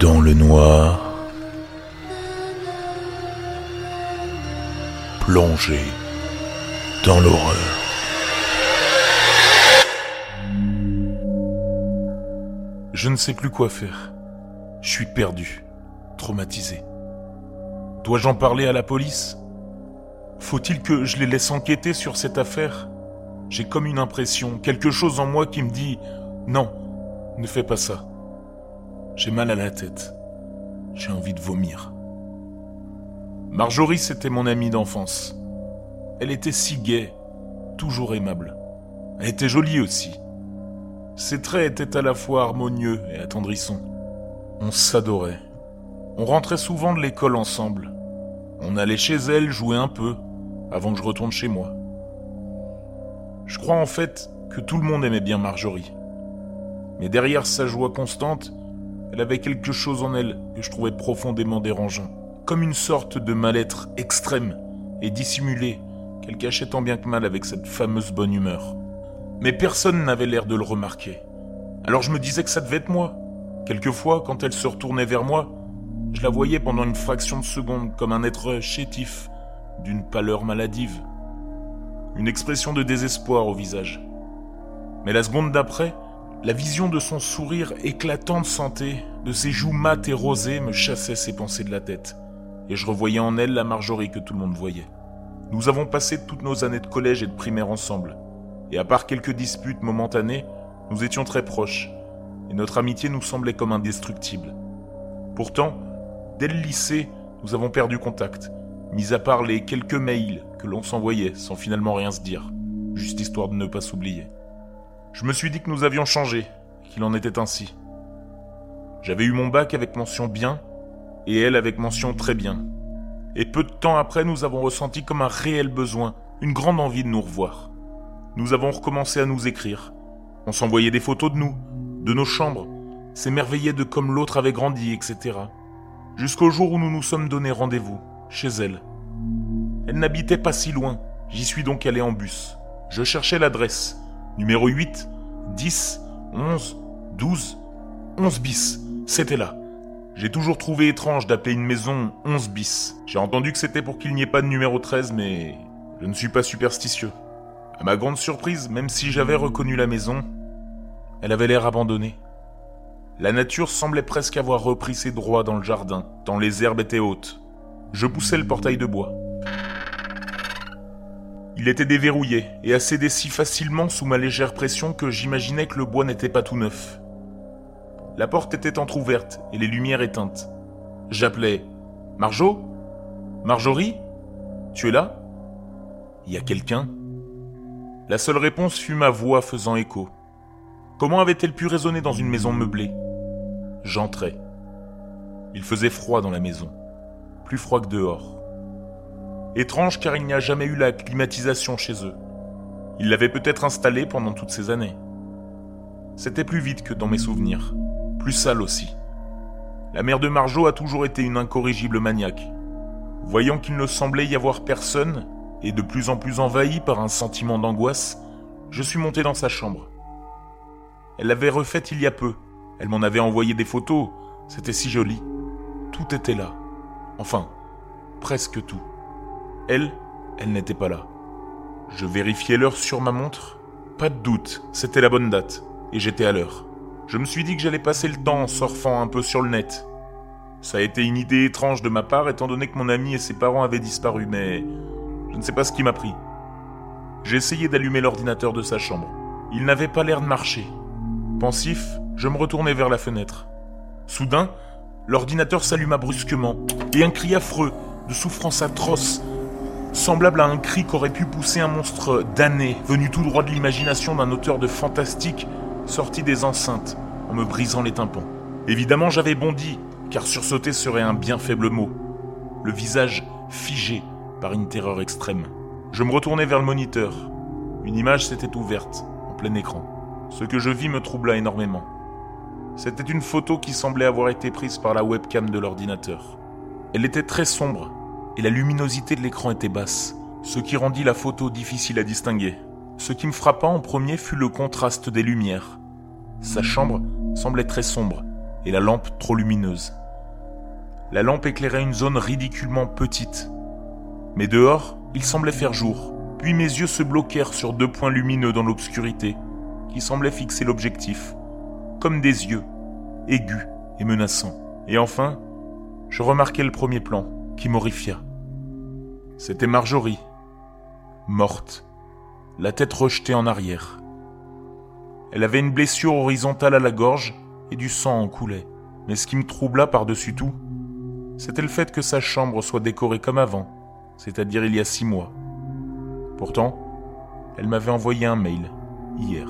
Dans le noir, plongé dans l'horreur. Je ne sais plus quoi faire. Je suis perdu, traumatisé. Dois-je en parler à la police? Faut-il que je les laisse enquêter sur cette affaire? J'ai comme une impression, quelque chose en moi qui me dit non, ne fais pas ça. J'ai mal à la tête. J'ai envie de vomir. Marjorie, c'était mon amie d'enfance. Elle était si gaie, toujours aimable. Elle était jolie aussi. Ses traits étaient à la fois harmonieux et attendrissants. On s'adorait. On rentrait souvent de l'école ensemble. On allait chez elle jouer un peu avant que je retourne chez moi. Je crois en fait que tout le monde aimait bien Marjorie. Mais derrière sa joie constante, elle avait quelque chose en elle que je trouvais profondément dérangeant, comme une sorte de mal-être extrême et dissimulé qu'elle cachait tant bien que mal avec cette fameuse bonne humeur. Mais personne n'avait l'air de le remarquer. Alors je me disais que ça devait être moi. Quelquefois, quand elle se retournait vers moi, je la voyais pendant une fraction de seconde comme un être chétif, d'une pâleur maladive. Une expression de désespoir au visage. Mais la seconde d'après, la vision de son sourire éclatant de santé, de ses joues mates et rosées me chassait ses pensées de la tête, et je revoyais en elle la Marjorie que tout le monde voyait. Nous avons passé toutes nos années de collège et de primaire ensemble, et à part quelques disputes momentanées, nous étions très proches, et notre amitié nous semblait comme indestructible. Pourtant, dès le lycée, nous avons perdu contact, mis à part les quelques mails que l'on s'envoyait sans finalement rien se dire, juste histoire de ne pas s'oublier. Je me suis dit que nous avions changé, qu'il en était ainsi. J'avais eu mon bac avec mention bien, et elle avec mention très bien. Et peu de temps après, nous avons ressenti comme un réel besoin, une grande envie de nous revoir. Nous avons recommencé à nous écrire. On s'envoyait des photos de nous, de nos chambres, s'émerveillait de comme l'autre avait grandi, etc. Jusqu'au jour où nous nous sommes donné rendez-vous, chez elle. Elle n'habitait pas si loin, j'y suis donc allé en bus. Je cherchais l'adresse, Numéro 8, 10, 11, 12, 11 bis. C'était là. J'ai toujours trouvé étrange d'appeler une maison 11 bis. J'ai entendu que c'était pour qu'il n'y ait pas de numéro 13, mais je ne suis pas superstitieux. À ma grande surprise, même si j'avais reconnu la maison, elle avait l'air abandonnée. La nature semblait presque avoir repris ses droits dans le jardin, tant les herbes étaient hautes. Je poussais le portail de bois. Il était déverrouillé et a cédé si facilement sous ma légère pression que j'imaginais que le bois n'était pas tout neuf. La porte était entr'ouverte et les lumières éteintes. J'appelais Marjo Marjorie Tu es là? Y a quelqu'un? La seule réponse fut ma voix faisant écho. Comment avait-elle pu résonner dans une maison meublée? J'entrai. Il faisait froid dans la maison, plus froid que dehors. Étrange car il n'y a jamais eu la climatisation chez eux. Ils l'avaient peut-être installée pendant toutes ces années. C'était plus vite que dans mes souvenirs, plus sale aussi. La mère de Marjo a toujours été une incorrigible maniaque. Voyant qu'il ne semblait y avoir personne, et de plus en plus envahi par un sentiment d'angoisse, je suis monté dans sa chambre. Elle l'avait refaite il y a peu. Elle m'en avait envoyé des photos. C'était si joli. Tout était là. Enfin, presque tout. Elle, elle n'était pas là. Je vérifiais l'heure sur ma montre. Pas de doute, c'était la bonne date, et j'étais à l'heure. Je me suis dit que j'allais passer le temps en surfant un peu sur le net. Ça a été une idée étrange de ma part étant donné que mon ami et ses parents avaient disparu, mais je ne sais pas ce qui m'a pris. J'ai essayé d'allumer l'ordinateur de sa chambre. Il n'avait pas l'air de marcher. Pensif, je me retournai vers la fenêtre. Soudain, l'ordinateur s'alluma brusquement, et un cri affreux, de souffrance atroce, semblable à un cri qu'aurait pu pousser un monstre damné, venu tout droit de l'imagination d'un auteur de fantastique, sorti des enceintes, en me brisant les tympans. Évidemment, j'avais bondi, car sursauter serait un bien faible mot. Le visage figé par une terreur extrême. Je me retournai vers le moniteur. Une image s'était ouverte, en plein écran. Ce que je vis me troubla énormément. C'était une photo qui semblait avoir été prise par la webcam de l'ordinateur. Elle était très sombre, et la luminosité de l'écran était basse, ce qui rendit la photo difficile à distinguer. Ce qui me frappa en premier fut le contraste des lumières. Sa chambre semblait très sombre, et la lampe trop lumineuse. La lampe éclairait une zone ridiculement petite. Mais dehors, il semblait faire jour, puis mes yeux se bloquèrent sur deux points lumineux dans l'obscurité, qui semblaient fixer l'objectif, comme des yeux, aigus et menaçants. Et enfin, je remarquai le premier plan, qui m'horrifia. C'était Marjorie, morte, la tête rejetée en arrière. Elle avait une blessure horizontale à la gorge et du sang en coulait. Mais ce qui me troubla par-dessus tout, c'était le fait que sa chambre soit décorée comme avant, c'est-à-dire il y a six mois. Pourtant, elle m'avait envoyé un mail, hier.